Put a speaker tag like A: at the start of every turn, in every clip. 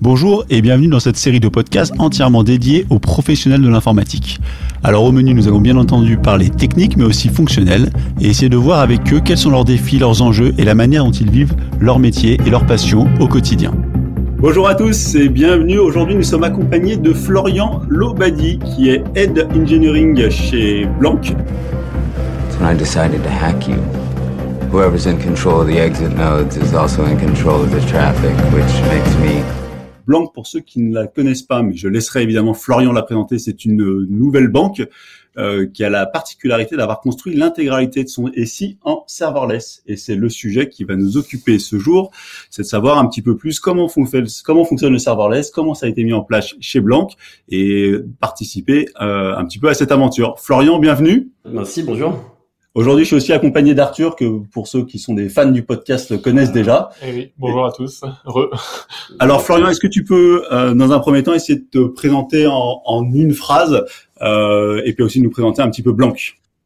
A: Bonjour et bienvenue dans cette série de podcasts entièrement dédiée aux professionnels de l'informatique. Alors au menu, nous allons bien entendu parler technique mais aussi fonctionnel et essayer de voir avec eux quels sont leurs défis, leurs enjeux et la manière dont ils vivent leur métier et leur passion au quotidien. Bonjour à tous et bienvenue. Aujourd'hui, nous sommes accompagnés de Florian Lobadi qui est Head Engineering chez Blanc.
B: When I decided to hack you, whoever's in control of the exit nodes is also in control of the traffic, which makes me
A: Blanc, pour ceux qui ne la connaissent pas, mais je laisserai évidemment Florian la présenter, c'est une nouvelle banque euh, qui a la particularité d'avoir construit l'intégralité de son SI en serverless. Et c'est le sujet qui va nous occuper ce jour, c'est de savoir un petit peu plus comment, comment fonctionne le serverless, comment ça a été mis en place chez Blanc et participer euh, un petit peu à cette aventure. Florian, bienvenue.
C: Merci, bonjour.
A: Aujourd'hui, je suis aussi accompagné d'Arthur, que pour ceux qui sont des fans du podcast le connaissent déjà.
D: Eh oui, bonjour à tous.
A: Alors Florian, est-ce que tu peux, euh, dans un premier temps, essayer de te présenter en, en une phrase euh, et puis aussi nous présenter un petit peu Blanc?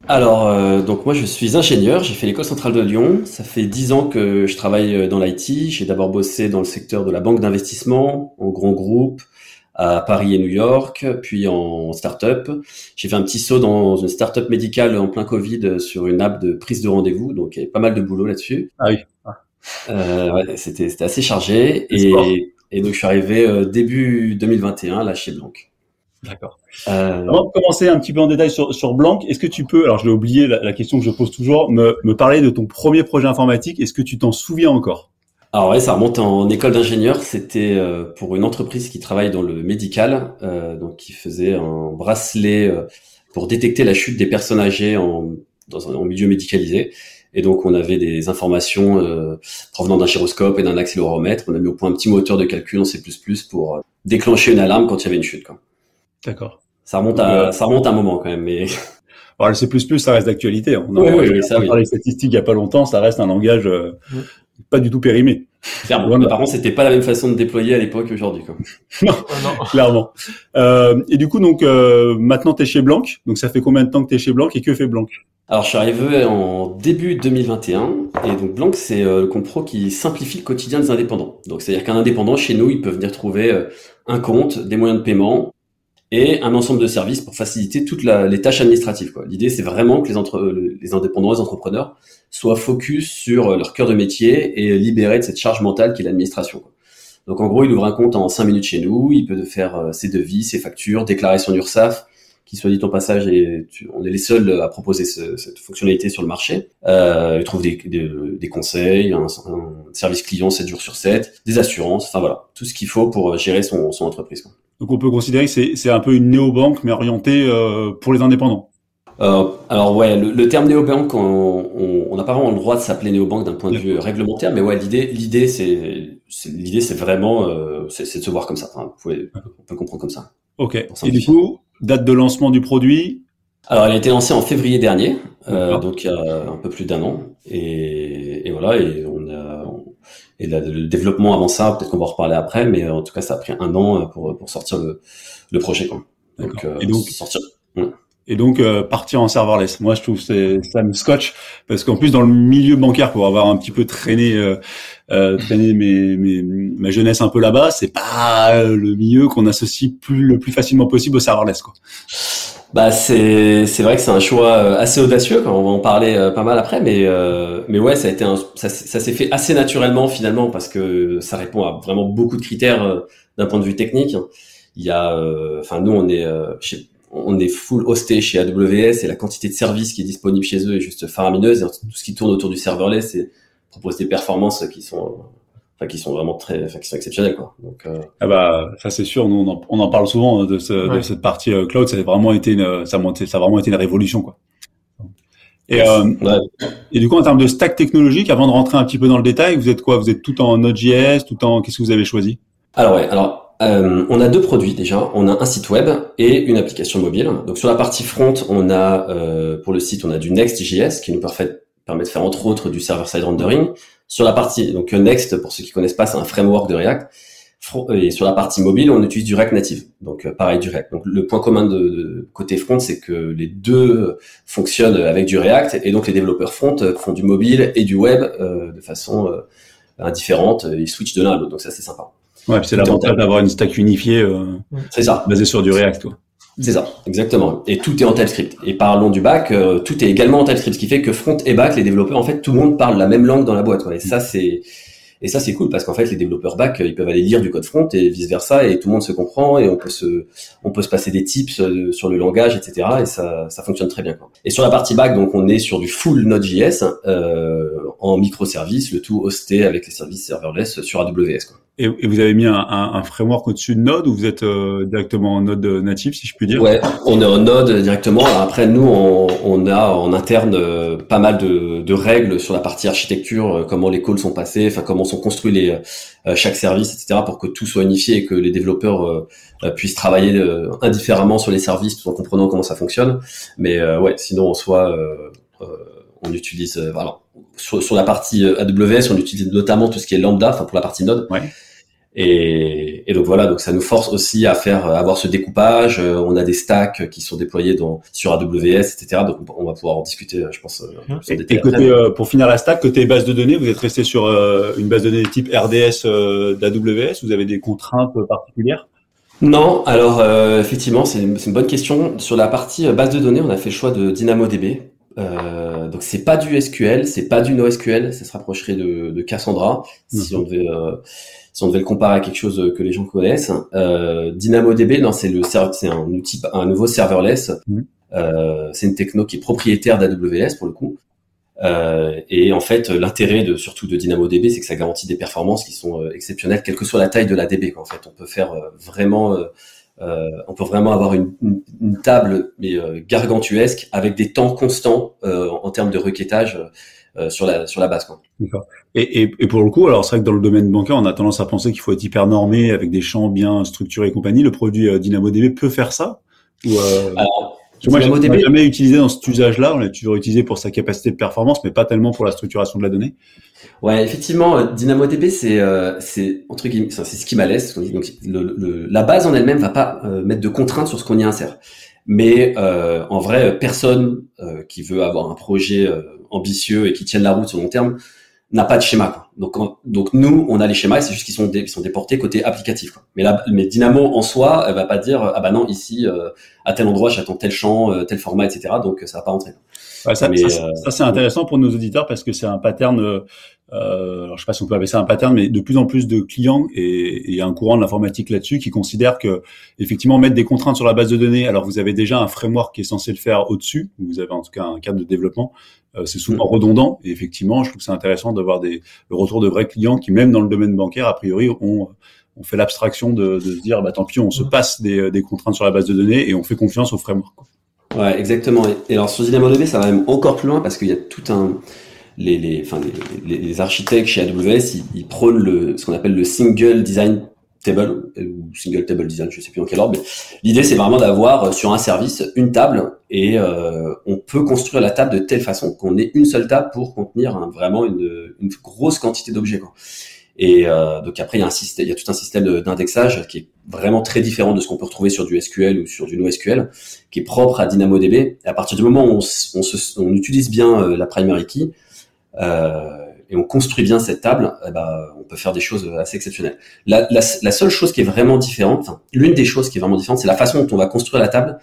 C: Alors, euh, donc moi je suis ingénieur, j'ai fait l'école centrale de Lyon. Ça fait dix ans que je travaille dans l'IT. J'ai d'abord bossé dans le secteur de la banque d'investissement, en grand groupe, à Paris et New York, puis en start-up. J'ai fait un petit saut dans une start-up médicale en plein Covid sur une app de prise de rendez-vous, donc il y avait pas mal de boulot là-dessus.
A: Ah oui.
C: Euh, ouais, c'était c'était assez chargé et, et, donc je suis arrivé euh, début 2021 là chez Blanc.
A: D'accord. Euh... Avant de commencer un petit peu en détail sur, sur Blanc, est-ce que tu peux, alors je l'ai oublié la, la, question que je pose toujours, me, me parler de ton premier projet informatique Est-ce que tu t'en souviens encore?
C: Alors ouais, ça remonte en école d'ingénieur. C'était euh, pour une entreprise qui travaille dans le médical, euh, donc qui faisait un bracelet euh, pour détecter la chute des personnes âgées en, dans un milieu médicalisé. Et donc on avait des informations euh, provenant d'un gyroscope et d'un accéléromètre. On a mis au point un petit moteur de calcul en C++ pour déclencher une alarme quand il y avait une chute.
A: D'accord.
C: Ça remonte à ça remonte à un moment quand même, mais.
A: Alors, le C++, ça reste d'actualité. On a
C: oui, oui, ça, oui.
A: parlé statistiques il y a pas longtemps. Ça reste un langage pas du tout périmé.
C: Clairement. Par contre, c'était pas la même façon de déployer à l'époque aujourd'hui.
A: non, non, clairement. Euh, et du coup, donc euh, maintenant, tu es chez Blanc. Donc, ça fait combien de temps que tu es chez Blanc et que fait Blanc?
C: Alors, je suis arrivé en début 2021. Et donc, Blanc, c'est euh, le compro qui simplifie le quotidien des indépendants. Donc, c'est-à-dire qu'un indépendant, chez nous, il peut venir trouver euh, un compte, des moyens de paiement, et un ensemble de services pour faciliter toutes les tâches administratives. L'idée, c'est vraiment que les, entre, les indépendants, les entrepreneurs soient focus sur leur cœur de métier et libérés de cette charge mentale qui est l'administration. Donc en gros, il ouvre un compte en 5 minutes chez nous, il peut faire euh, ses devis, ses factures, déclarer son URSAF, qui soit dit en passage, et on est les seuls à proposer ce, cette fonctionnalité sur le marché. Euh, il trouve des, des, des conseils, un, un, service client 7 jours sur 7, des assurances, enfin voilà, tout ce qu'il faut pour gérer son, son entreprise. Quoi.
A: Donc on peut considérer que c'est un peu une néobanque, mais orientée euh, pour les indépendants.
C: Euh, alors ouais, le, le terme néobanque, on n'a pas vraiment le droit de s'appeler néobanque d'un point de vue réglementaire, mais ouais, l'idée, l'idée, c'est, l'idée, c'est vraiment, euh, c'est de se voir comme ça. Enfin, vous pouvez, on peut comprendre comme ça.
A: Ok. Et du coup, date de lancement du produit?
C: Alors, elle a été lancée en février dernier, euh, donc il y a un peu plus d'un an, et, et, voilà, et et le développement avant ça, peut-être qu'on va en reparler après, mais en tout cas, ça a pris un an pour pour sortir le, le projet, quoi.
A: Donc, et donc sortir. Ouais et donc euh, partir en serverless. Moi, je trouve c'est ça me scotche parce qu'en plus dans le milieu bancaire, pour avoir un petit peu traîné euh, euh, traîné mes, mes, ma jeunesse un peu là-bas, c'est pas le milieu qu'on associe plus le plus facilement possible au serverless, quoi.
C: Bah c'est c'est vrai que c'est un choix euh, assez audacieux. On va en parler euh, pas mal après, mais euh, mais ouais, ça a été un, ça, ça s'est fait assez naturellement finalement parce que ça répond à vraiment beaucoup de critères d'un point de vue technique. Il y a, enfin nous on est chez on est full hosté chez AWS et la quantité de services qui est disponible chez eux est juste faramineuse. tout ce qui tourne autour du serverless et propose des performances qui sont, enfin, qui sont vraiment très, enfin, qui sont exceptionnelles, quoi. Donc, euh...
A: ah bah, ça c'est sûr. Nous, on en, on en, parle souvent de, ce, ouais. de cette partie euh, cloud. Ça a vraiment été une, ça a, ça a vraiment été une révolution, quoi. Et, euh, ouais. et du coup, en termes de stack technologique, avant de rentrer un petit peu dans le détail, vous êtes quoi? Vous êtes tout en Node.js, tout en qu'est-ce que vous avez choisi?
C: Alors ouais, alors euh, on a deux produits déjà. On a un site web et une application mobile. Donc sur la partie front, on a euh, pour le site, on a du Next.js qui nous permet, permet de faire entre autres du server-side rendering. Sur la partie donc Next, pour ceux qui connaissent pas, c'est un framework de React. Et sur la partie mobile, on utilise du React Native. Donc euh, pareil du React. Donc le point commun de, de côté front, c'est que les deux fonctionnent avec du React et donc les développeurs front font du mobile et du web euh, de façon indifférente. Ils switchent de l'un à l'autre. Donc ça c'est sympa.
A: Ouais, c'est l'avantage d'avoir une stack unifiée. Euh,
C: c'est ça.
A: Basée sur du React, toi.
C: C'est ça, exactement. Et tout est en TypeScript. Et parlons du back, euh, tout est également en TypeScript, ce qui fait que front et back, les développeurs, en fait, tout le monde parle la même langue dans la boîte. Et ça, c'est et ça, c'est cool parce qu'en fait, les développeurs back, ils peuvent aller lire du code front et vice versa, et tout le monde se comprend et on peut se, on peut se passer des tips euh, sur le langage, etc. Et ça, ça fonctionne très bien. Quoi. Et sur la partie back, donc, on est sur du full Node.js euh, en microservices, le tout hosté avec les services serverless sur AWS. Quoi.
A: Et, vous avez mis un, framework au-dessus de Node ou vous êtes euh, directement en Node natif, si je puis dire?
C: Ouais, on est en Node directement. Après, nous, on, a en interne euh, pas mal de, de, règles sur la partie architecture, euh, comment les calls sont passés, enfin comment sont construits les chaque service, etc., pour que tout soit unifié et que les développeurs puissent travailler indifféremment sur les services tout en comprenant comment ça fonctionne. Mais ouais, sinon en soi, on utilise voilà sur, sur, la partie AWS, on utilise notamment tout ce qui est lambda, enfin pour la partie Node.
A: Ouais.
C: Et, et, donc voilà, donc ça nous force aussi à faire avoir ce découpage. Euh, on a des stacks qui sont déployés dans, sur AWS, etc. Donc on va pouvoir en discuter, je pense.
A: Euh, et, et côté, euh, pour finir la stack, côté base de données, vous êtes resté sur une base de données type RDS d'AWS. Vous avez des contraintes particulières?
C: Non, alors effectivement, c'est une, une, bonne question. Sur la partie base de données, on a fait le choix de DynamoDB. Euh, donc c'est pas du SQL, c'est pas du NoSQL, ça se rapprocherait de, de Cassandra si on devait si on devait le comparer à quelque chose que les gens connaissent. Euh, DynamoDB, non, c'est le c'est un outil, un nouveau serverless. Mhm. Euh, c'est une techno qui est propriétaire d'AWS pour le coup. Euh, et en fait, l'intérêt de surtout de DynamoDB, c'est que ça garantit des performances qui sont euh, exceptionnelles, quelle que soit la taille de la DB. Quoi. En fait, on peut faire euh, vraiment, euh, on peut vraiment avoir une, une, table mais gargantuesque avec des temps constants en termes de requêtage euh, sur la sur la base. Quoi.
A: D'accord. Et, et, et, pour le coup, alors c'est vrai que dans le domaine bancaire, on a tendance à penser qu'il faut être hyper normé avec des champs bien structurés et compagnie. Le produit euh, DynamoDB peut faire ça? Ou, euh... alors, moi, je jamais utilisé dans cet usage-là. On l'a toujours utilisé pour sa capacité de performance, mais pas tellement pour la structuration de la donnée.
C: Ouais, effectivement, euh, DynamoDB, c'est euh, c'est entre guillemets, c'est schema-less. Donc, le, le, la base en elle-même va pas mettre de contraintes sur ce qu'on y insère. Mais euh, en vrai, personne euh, qui veut avoir un projet euh, ambitieux et qui tienne la route sur long terme n'a pas de schéma. Quoi. Donc, donc nous, on a les schémas, c'est juste qu'ils sont, ils sont déportés côté applicatif. Quoi. Mais, là, mais Dynamo en soi, elle va pas dire ah bah non ici à tel endroit j'attends tel champ, tel format, etc. Donc ça va pas rentrer.
A: Ouais, ça, ça, ça c'est intéressant pour nos auditeurs parce que c'est un pattern euh, alors je sais pas si on peut appeler ça un pattern, mais de plus en plus de clients et, et un courant de l'informatique là-dessus qui considèrent que effectivement mettre des contraintes sur la base de données. Alors vous avez déjà un framework qui est censé le faire au-dessus, vous avez en tout cas un cadre de développement. Euh, c'est souvent mm. redondant et effectivement, je trouve que c'est intéressant d'avoir des le retour de vrais clients qui même dans le domaine bancaire a priori ont on fait l'abstraction de, de, se dire bah tant pis on se mm. passe des, des, contraintes sur la base de données et on fait confiance au framework.
C: Ouais, exactement. Et alors sur DynamoDB, ça va même encore plus loin parce qu'il y a tout un les, les, enfin, les, les, architectes chez AWS, ils, prônent le, ce qu'on appelle le single design table ou single table design, je sais plus en quel ordre, mais l'idée c'est vraiment d'avoir euh, sur un service une table et euh, on peut construire la table de telle façon qu'on ait une seule table pour contenir vraiment une, une grosse quantité d'objets. Et euh, donc après il y a un système, il y a tout un système d'indexage qui est vraiment très différent de ce qu'on peut retrouver sur du SQL ou sur du NoSQL, qui est propre à DynamoDB. À partir du moment où on, on, se, on utilise bien euh, la primary key, et on construit bien cette table, eh ben, on peut faire des choses assez exceptionnelles. La, la, la seule chose qui est vraiment différente, l'une des choses qui est vraiment différente, c'est la façon dont on va construire la table.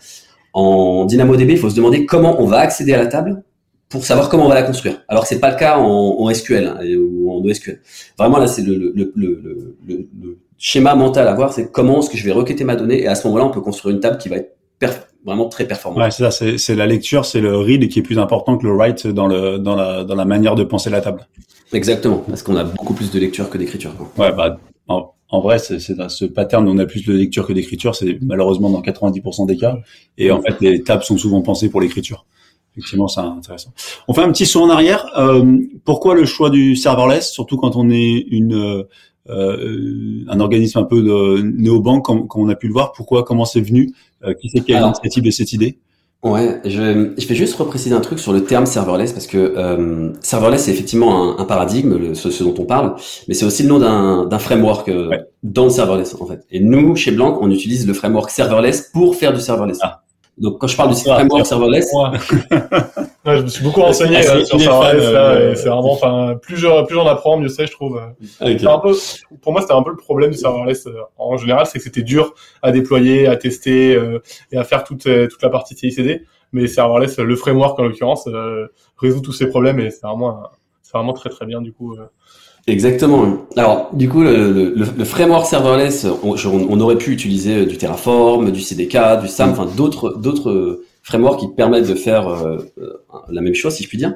C: En DynamoDB, il faut se demander comment on va accéder à la table pour savoir comment on va la construire. Alors que c'est pas le cas en, en SQL hein, ou en NoSQL. Vraiment là, c'est le, le, le, le, schéma mental à voir, c'est comment est-ce que je vais requêter ma donnée et à ce moment-là, on peut construire une table qui va être vraiment très performant.
A: Ouais, c'est ça, c'est la lecture, c'est le read qui est plus important que le write dans le dans la dans la manière de penser la table.
C: Exactement, parce qu'on a beaucoup plus de lecture que d'écriture.
A: Ouais, bah en, en vrai, c'est ce pattern on a plus de lecture que d'écriture, c'est malheureusement dans 90% des cas. Et en fait, les tables sont souvent pensées pour l'écriture. Effectivement, c'est intéressant. On fait un petit saut en arrière. Euh, pourquoi le choix du serverless, surtout quand on est une un organisme un peu de néobanque, comme, comme on a pu le voir. Pourquoi Comment c'est venu euh, Qui c'est qui a l'initiative de cette idée?
C: Ouais, je, je vais juste repréciser un truc sur le terme serverless parce que euh, serverless c'est effectivement un, un paradigme, le, ce, dont on parle, mais c'est aussi le nom d'un framework euh, dans le serverless en fait. Et nous chez Blanc, on utilise le framework serverless pour faire du serverless. Ah. Donc quand je parle du framework serverless,
D: ouais, je me suis beaucoup renseigné euh, sur serverless là, c'est vraiment, enfin, plus plus j'en apprends, mieux c'est, je trouve. Okay. Un peu, pour moi, c'était un peu le problème du serverless en général, c'est que c'était dur à déployer, à tester et à faire toute toute la partie CI/CD. Mais serverless, le framework en l'occurrence, résout tous ces problèmes et c'est vraiment c'est vraiment très très bien du coup.
C: Exactement. Alors, du coup, le, le, framework serverless, on, on, aurait pu utiliser euh, du Terraform, du CDK, du SAM, enfin d'autres d'autres frameworks qui permettent de faire euh, la même chose, si je puis dire.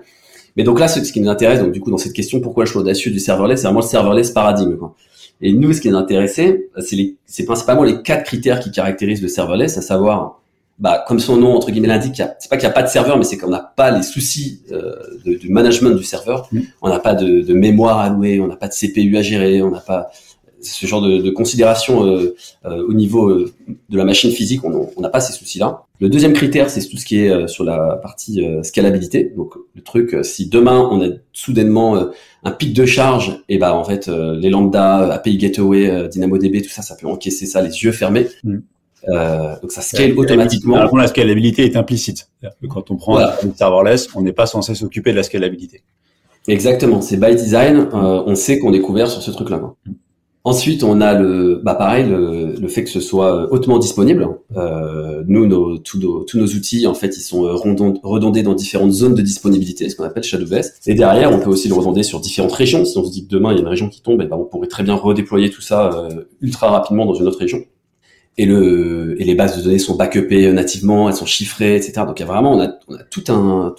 C: Mais donc là, ce, qui nous intéresse, donc du coup, dans cette question, pourquoi je suis audacieux du serverless, c'est vraiment le serverless paradigme. Quoi. Et nous, ce qui nous intéressait, c'est principalement les quatre critères qui caractérisent le serverless, à savoir bah, comme son nom entre guillemets l'indique, c'est pas qu'il n'y a pas de serveur, mais c'est qu'on n'a pas les soucis euh, de, du management du serveur. Mm. On n'a pas de, de, mémoire allouée, on n'a pas de CPU à gérer, on n'a pas ce genre de, de considération euh, euh, au niveau euh, de la machine physique. On n'a pas ces soucis-là. Le deuxième critère, c'est tout ce qui est sur la partie scalabilité. Donc le truc, si demain on a soudainement un pic de charge, et bah en fait les lambda, API Gateway, DynamoDB, tout ça, ça peut encaisser ça les yeux fermés. Mm. Euh, donc ça scale automatiquement.
A: Alors, la scalabilité est implicite. Quand on prend un serverless, on n'est pas censé s'occuper de la scalabilité.
C: Exactement, c'est by design. Euh, on sait qu'on est couvert sur ce truc-là. Ensuite, on a le, bah pareil, le, le, fait que ce soit euh, hautement disponible. Euh, nous, nos, tous, nos, tous nos outils, en fait, ils sont redondés dans différentes zones de disponibilité, ce qu'on appelle Shadowverse. Et derrière, on peut aussi le redonder sur différentes régions. Si on se dit que demain il y a une région qui tombe, et ben on pourrait très bien redéployer tout ça euh, ultra rapidement dans une autre région et le et les bases de données sont backupées nativement, elles sont chiffrées, etc. Donc il y a vraiment on a, tout un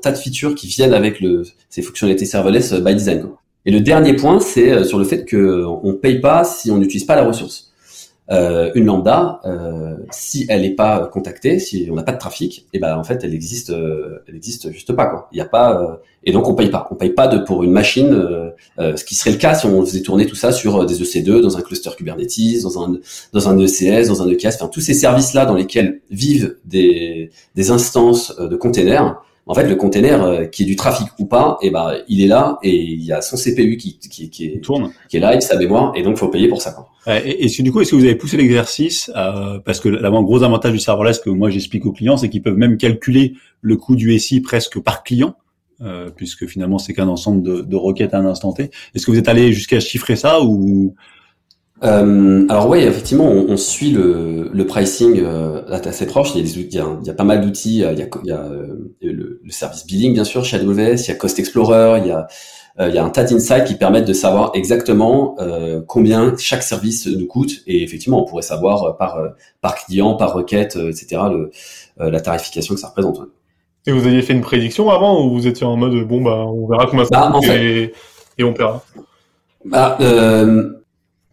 C: tas de features qui viennent avec ces fonctionnalités serverless euh, by design. Et le dernier point, c'est euh, sur le fait que on paye pas si on n'utilise pas la ressource. Euh, une lambda, euh, si elle n'est pas contactée, si on n'a pas de trafic, et eh ben en fait elle existe, euh, elle existe juste pas quoi. Il y a pas euh, et donc on paye pas. On paye pas de pour une machine, ce qui serait le cas si on faisait tourner tout ça sur des EC2 dans un cluster Kubernetes, dans un dans un ECS, dans un EKS, enfin tous ces services là dans lesquels vivent des des instances de containers en fait, le container euh, qui est du trafic ou pas, et eh ben, il est là et il y a son CPU qui, qui, qui, est,
A: Tourne.
C: qui est là, sa mémoire, et donc faut payer pour ça. Quoi.
A: Et, et du coup, est-ce que vous avez poussé l'exercice euh, Parce que l'avant gros avantage du serverless que moi j'explique aux clients, c'est qu'ils peuvent même calculer le coût du SI presque par client. Euh, puisque finalement c'est qu'un ensemble de, de, requêtes à un instant T. Est-ce que vous êtes allé jusqu'à chiffrer ça ou
C: euh, alors oui, effectivement, on, on suit le, le pricing euh, assez proche. Il y a, des, il y a, il y a pas mal d'outils. Il y a, il y a euh, le, le, service billing, bien sûr, chez AWS. Il y a Cost Explorer. Il y a, euh, il y a un tas d'insights qui permettent de savoir exactement euh, combien chaque service nous coûte. Et effectivement, on pourrait savoir par par client, par requête, etc. Le, la tarification que ça représente.
D: Et vous aviez fait une prédiction avant ou vous étiez en mode bon bah on verra combien ça bah, coûte et, et, on paiera?
C: Bah, euh,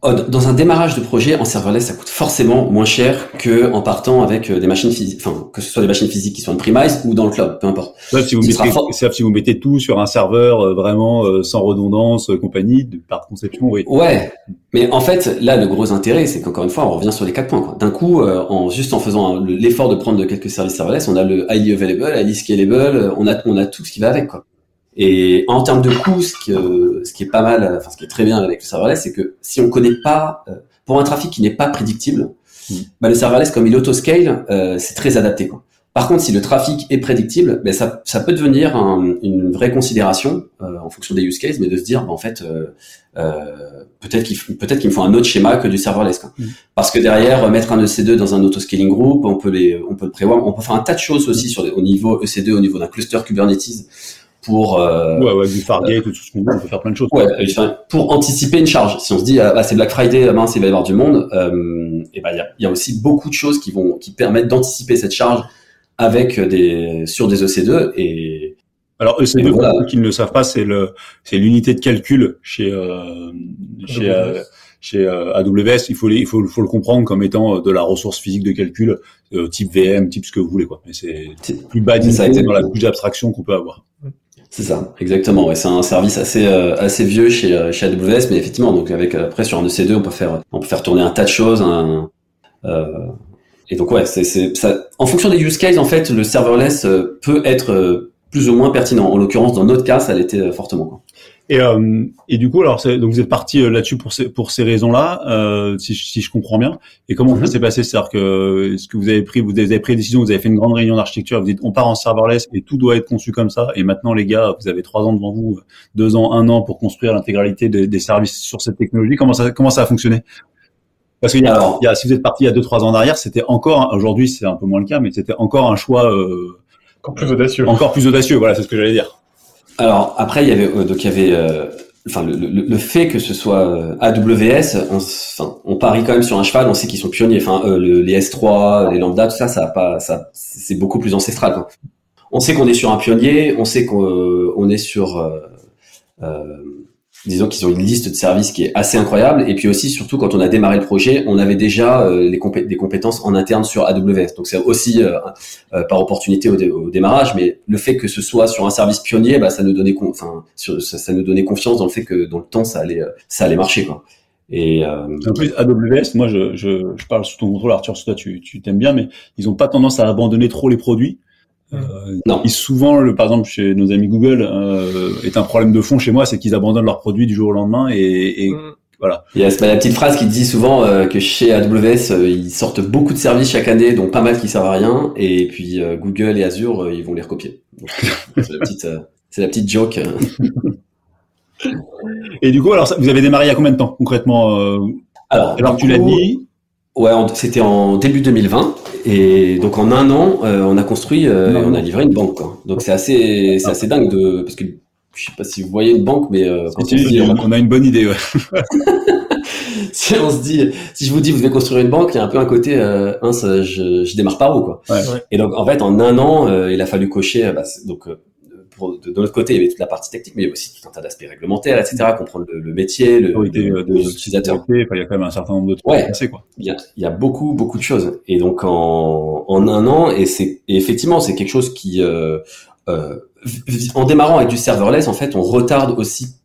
C: dans un démarrage de projet en serverless, ça coûte forcément moins cher que en partant avec euh, des machines physiques, enfin que ce soit des machines physiques qui sont en premise ou dans le cloud, peu importe.
A: si vous mettez, si vous mettez tout sur un serveur euh, vraiment euh, sans redondance, compagnie, par conception, oui.
C: Ouais, mais en fait, là, le gros intérêt, c'est qu'encore une fois, on revient sur les quatre points. D'un coup, en juste en faisant l'effort de prendre quelques services serverless, on a le highly available, highly scalable, on a on a tout ce qui va avec, quoi. Et en termes de coût, ce qui, ce qui est pas mal, enfin ce qui est très bien avec le serverless, c'est que si on connaît pas, euh, pour un trafic qui n'est pas prédictible, mm. bah, le serverless comme il autoscale, euh, c'est très adapté. Quoi. Par contre, si le trafic est prédictible, ben ça, ça peut devenir un, une vraie considération euh, en fonction des use cases, mais de se dire, ben, en fait, euh, peut-être qu'il peut-être qu'il me faut un autre schéma que du serverless. Quoi. Mm. Parce que derrière, mettre un EC2 dans un autoscaling group, on peut les, on peut le prévoir, on peut faire un tas de choses aussi sur au niveau EC2, au niveau d'un cluster Kubernetes pour
A: euh, ouais, ouais, du Fargate tout ce qu'on veut, on peut faire plein de choses.
C: Ouais, pour anticiper une charge. Si on se dit ah, bah, c'est Black Friday, mince, il va y avoir du monde, euh, et ben il y a, y a, aussi beaucoup de choses qui vont qui permettent d'anticiper cette charge avec des sur des EC2 et
A: alors EC2 voilà. pour ceux qui ne le savent pas, c'est le c'est l'unité de calcul chez euh, chez euh, chez euh, AWS, il faut, il faut, faut le comprendre comme étant euh, de la ressource physique de calcul type VM, type ce que vous voulez quoi. Mais c'est plus bas dans la couche d'abstraction qu'on peut avoir.
C: C'est ça, exactement. Ouais, c'est un service assez euh, assez vieux chez euh, chez AWS, mais effectivement, donc avec euh, après sur un EC2, on peut faire on peut faire tourner un tas de choses. Un, euh, et donc ouais, c'est c'est ça. En fonction des use cases, en fait, le serverless peut être plus ou moins pertinent. En l'occurrence, dans notre cas, ça l'était fortement. Quoi.
A: Et, euh, et du coup, alors, donc vous êtes parti euh, là-dessus pour ces pour ces raisons-là, euh, si, si je comprends bien. Et comment ça mhm. s'est passé? C'est-à-dire que est-ce que vous avez pris vous avez pris une décision, vous avez fait une grande réunion d'architecture, vous dites on part en serverless et tout doit être conçu comme ça. Et maintenant, les gars, vous avez trois ans devant vous, deux ans, un an pour construire l'intégralité des, des services sur cette technologie. Comment ça comment ça a fonctionné? Parce qu'il y, y a, si vous êtes parti il y a deux trois ans derrière, c'était encore aujourd'hui c'est un peu moins le cas, mais c'était encore un choix euh,
D: encore plus audacieux.
A: Encore plus audacieux, voilà, c'est ce que j'allais dire.
C: Alors après, il y avait euh, donc il y avait euh, enfin le, le, fait que ce soit euh, AWS, on, on parie quand même sur un cheval, on sait qu'ils sont pionniers. Enfin, euh, les S3, les lambda, tout ça, ça a pas, ça, c'est beaucoup plus ancestral. Quoi. On sait qu'on est sur un pionnier, on sait qu'on est sur euh, disons qu'ils ont une liste de services qui est assez incroyable. Et puis aussi, surtout, quand on a démarré le projet, on avait déjà euh, les des compétences en interne sur AWS. Donc c'est aussi euh, euh, par opportunité au, démarrage, mais le fait que ce soit sur un service pionnier, bah, ça nous donnait, enfin, ça, nous donnait confiance dans le fait que dans le temps, ça allait, ça allait marcher, quoi.
A: Et en plus, AWS, moi, je, je, parle sous ton contrôle, Arthur, toi, tu, tu t'aimes bien, mais ils ont pas tendance à abandonner trop les produits. Euh, non. Et souvent, le, par exemple, chez nos amis Google, euh, est un problème de fond chez moi, c'est qu'ils abandonnent leurs produits du jour au lendemain et, et mm. voilà.
C: Il y a la petite phrase qui dit souvent euh, que chez AWS, euh, ils sortent beaucoup de services chaque année, dont pas mal qui servent à rien, et puis euh, Google et Azure, ils vont les recopier. C'est la petite, c'est la petite joke.
A: et du coup, alors, vous avez démarré il y a combien de temps concrètement Alors, alors tu l'as dit.
C: Ouais, c'était en début 2020 et donc en un an, euh, on a construit, euh, on a livré une banque. Quoi. Donc c'est assez, c'est assez dingue de parce que je sais pas si vous voyez une banque, mais euh,
A: quand on, dit, on, a une bonne idée. Ouais.
C: si on se dit, si je vous dis vous devez construire une banque, il y a un peu un côté, hein, ça, je, je démarre par où quoi. Ouais. Et donc en fait en un an, il a fallu cocher, bah, donc de, de, l'autre côté, il y avait toute la partie technique, mais il y avait aussi tout un tas d'aspects réglementaires, etc., comprendre le, le métier, le,
A: oui, de, de l'utilisateur. Il y a quand même un certain nombre de trucs
C: ouais, passer, quoi. Il y, a, il y a beaucoup, beaucoup de choses. Et donc, en, en un an, et c'est, effectivement, c'est quelque chose qui, euh, euh, en démarrant avec du serverless, en fait, on retarde aussi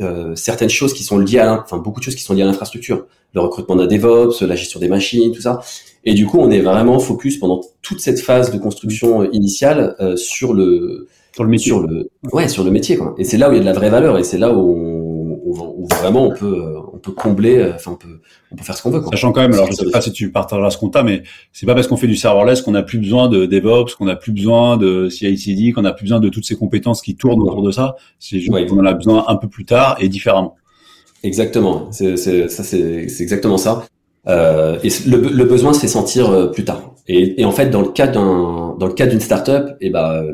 C: euh, certaines choses qui sont liées à, enfin, beaucoup de choses qui sont liées à l'infrastructure. Le recrutement d'un DevOps, la gestion des machines, tout ça. Et du coup, on est vraiment focus pendant toute cette phase de construction initiale euh, sur le,
A: sur le métier.
C: Sur le, ouais, sur le métier, quoi. Et c'est là où il y a de la vraie valeur et c'est là où, où, vraiment on peut, on peut combler, euh, enfin, on peut, on peut faire ce qu'on veut, quoi.
A: Sachant quand même, alors je sais pas si tu partageras ce compta, mais c'est pas parce qu'on fait du serverless qu'on a plus besoin de DevOps, qu'on a plus besoin de CI/CD, qu'on a plus besoin de toutes ces compétences qui tournent autour de ça. C'est juste qu'on en a besoin un peu plus tard et différemment.
C: Exactement. C'est, c'est, ça, c'est, c'est exactement ça. Euh, et le, le, besoin se fait sentir euh, plus tard. Et, et, en fait, dans le cas d'un, dans le cas d'une startup, et eh ben,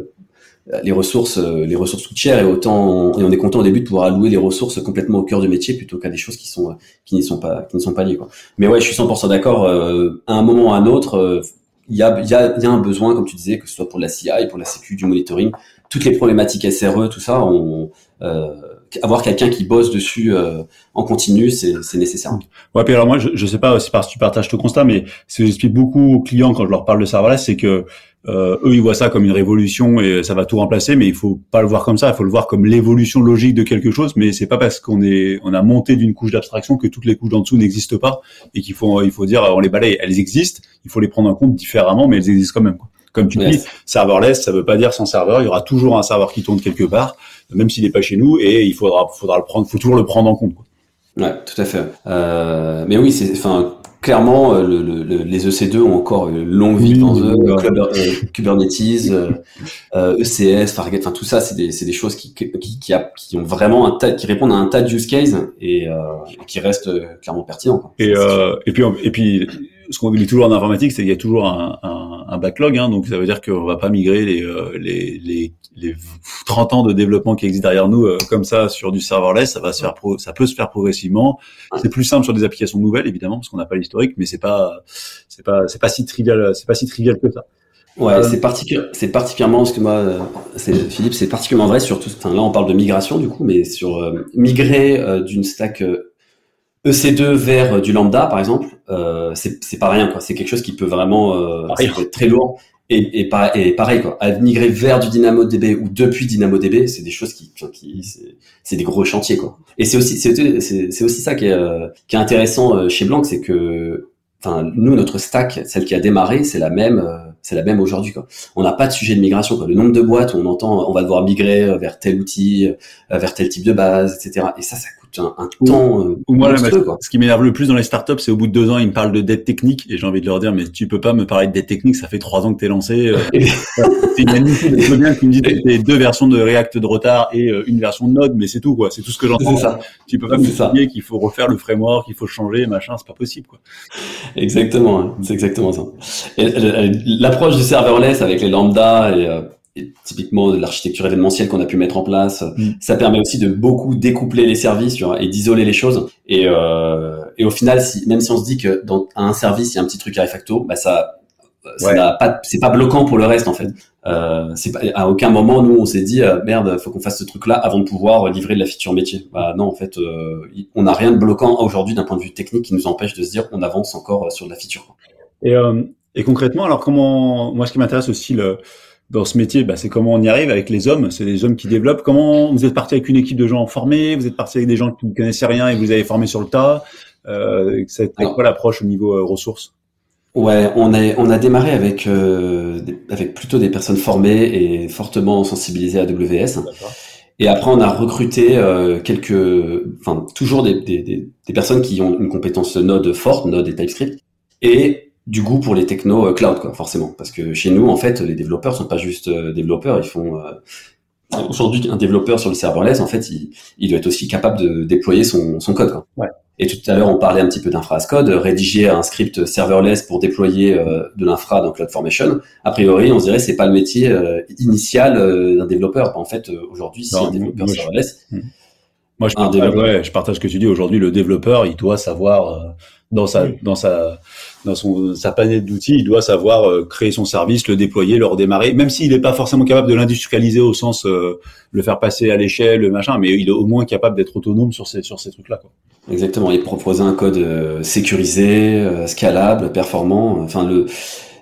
C: les ressources, euh, les ressources coûtent cher et autant et on est content au début de pouvoir allouer les ressources complètement au cœur du métier plutôt qu'à des choses qui sont qui n'y sont pas qui ne sont pas liées quoi. Mais ouais, je suis 100% d'accord. Euh, à un moment ou à un autre, euh, il y a y a, y a un besoin comme tu disais que ce soit pour la CI, pour la sécu, du monitoring, toutes les problématiques SRE, tout ça, on, euh, avoir quelqu'un qui bosse dessus euh, en continu, c'est nécessaire.
A: Ouais, puis alors moi, je, je sais pas si tu partages ce constat, mais ce que j'explique beaucoup aux clients quand je leur parle de serverless, c'est que euh, eux, ils voient ça comme une révolution et ça va tout remplacer, mais il faut pas le voir comme ça. Il faut le voir comme l'évolution logique de quelque chose. Mais c'est pas parce qu'on est, on a monté d'une couche d'abstraction que toutes les couches en dessous n'existent pas et qu'il faut, il faut dire, on les balaye. Elles existent. Il faut les prendre en compte différemment, mais elles existent quand même. Quoi. Comme tu dis, serverless, ça veut pas dire sans serveur. Il y aura toujours un serveur qui tourne quelque part, même s'il n'est pas chez nous, et il faudra, faudra le prendre, faut toujours le prendre en compte. Quoi.
C: Ouais, tout à fait. Euh, mais oui, c'est, enfin, clairement, euh, le, le, les EC2 ont encore une longue vie dans eux. Euh, Kubernetes, euh, ECS, euh, e Fargate, enfin tout ça, c'est des, des, choses qui, qui, qui, a, qui, ont vraiment un tas, qui répondent à un tas de use cases et, euh, qui restent clairement pertinents.
A: Et, et puis, et puis ce qu'on dit toujours en informatique, c'est qu'il y a toujours un, un, un backlog, hein, donc ça veut dire qu'on va pas migrer les, euh, les, les, les, 30 ans de développement qui existent derrière nous euh, comme ça sur du serverless, ça va se faire, pro, ça peut se faire progressivement. C'est plus simple sur des applications nouvelles, évidemment, parce qu'on n'a pas l'historique, mais c'est pas, c'est pas, c'est pas si trivial, c'est pas si trivial que ça.
C: Ouais, euh, c'est particulièrement, ce que moi, c'est Philippe, c'est particulièrement vrai sur tout. Enfin, là, on parle de migration du coup, mais sur migrer d'une stack EC2 vers euh, du lambda, par exemple, euh, c'est pas rien, quoi. C'est quelque chose qui peut vraiment euh, être très lourd. Et, et, et, pareil, quoi. À migrer vers du DynamoDB ou depuis DynamoDB, c'est des choses qui, qui c'est des gros chantiers, quoi. Et c'est aussi, c'est aussi ça qui est, euh, qui est intéressant chez Blanc, c'est que enfin nous notre stack, celle qui a démarré, c'est la même, euh, c'est la même aujourd'hui quoi. On n'a pas de sujet de migration quoi. Le nombre de boîtes, on entend, on va devoir migrer euh, vers tel outil, euh, vers tel type de base, etc. Et ça, ça coûte un, un temps. Euh,
A: moi, ce qui m'énerve le plus dans les startups, c'est au bout de deux ans, ils me parlent de dette technique et j'ai envie de leur dire, mais tu peux pas me parler de dette technique, ça fait trois ans que t'es lancé. c'est inadmissible. Je veux bien que tu me dises deux versions de React de retard et une version de Node, mais c'est tout quoi. C'est tout ce que j'entends. Tu peux pas me dire qu'il faut refaire le framework, qu'il faut changer, machin, c'est pas possible quoi.
C: Exactement, hein. c'est exactement ça. L'approche du serverless avec les lambda et, euh, typiquement de l'architecture événementielle qu'on a pu mettre en place, mm. ça permet aussi de beaucoup découpler les services et d'isoler les choses. Et, euh, et au final, si, même si on se dit que dans un service il y a un petit truc à facto, bah ça ça pas c'est pas bloquant pour le reste en fait euh, c'est pas à aucun moment nous on s'est dit euh, merde faut qu'on fasse ce truc là avant de pouvoir livrer de la feature métier bah non en fait euh, on n'a rien de bloquant aujourd'hui d'un point de vue technique qui nous empêche de se dire qu'on avance encore sur de la feature
A: et euh, et concrètement, alors comment, moi, ce qui m'intéresse aussi le, dans ce métier, bah, c'est comment on y arrive avec les hommes. C'est les hommes qui développent. Comment vous êtes parti avec une équipe de gens formés? Vous êtes parti avec des gens qui ne connaissaient rien et vous avez formé sur le tas? Euh, c'est quoi l'approche au niveau euh, ressources?
C: Ouais, on a on a démarré avec euh, avec plutôt des personnes formées et fortement sensibilisées à AWS. Et après, on a recruté euh, quelques, enfin toujours des, des, des, des personnes qui ont une compétence Node forte, Node et TypeScript, et du goût pour les technos euh, cloud, quoi, forcément. Parce que chez nous, en fait, les développeurs sont pas juste euh, développeurs, ils font euh, aujourd'hui un développeur sur le serverless, en fait, il, il, doit être aussi capable de déployer son, son code. Quoi.
A: Ouais.
C: Et tout à l'heure, on parlait un petit peu d'infra code, rédiger un script serverless pour déployer de l'infra dans CloudFormation. A priori, on se dirait c'est pas le métier initial d'un développeur. En fait, aujourd'hui, si un développeur serverless,
A: hmm. Moi, je partage, ouais, je partage ce que tu dis. Aujourd'hui, le développeur, il doit savoir euh, dans sa dans sa dans son sa panette d'outils, il doit savoir euh, créer son service, le déployer, le redémarrer, même s'il n'est pas forcément capable de l'industrialiser au sens euh, le faire passer à l'échelle, le machin, mais il est au moins capable d'être autonome sur ces sur ces trucs-là.
C: Exactement. Il proposer un code sécurisé, scalable, performant. Enfin le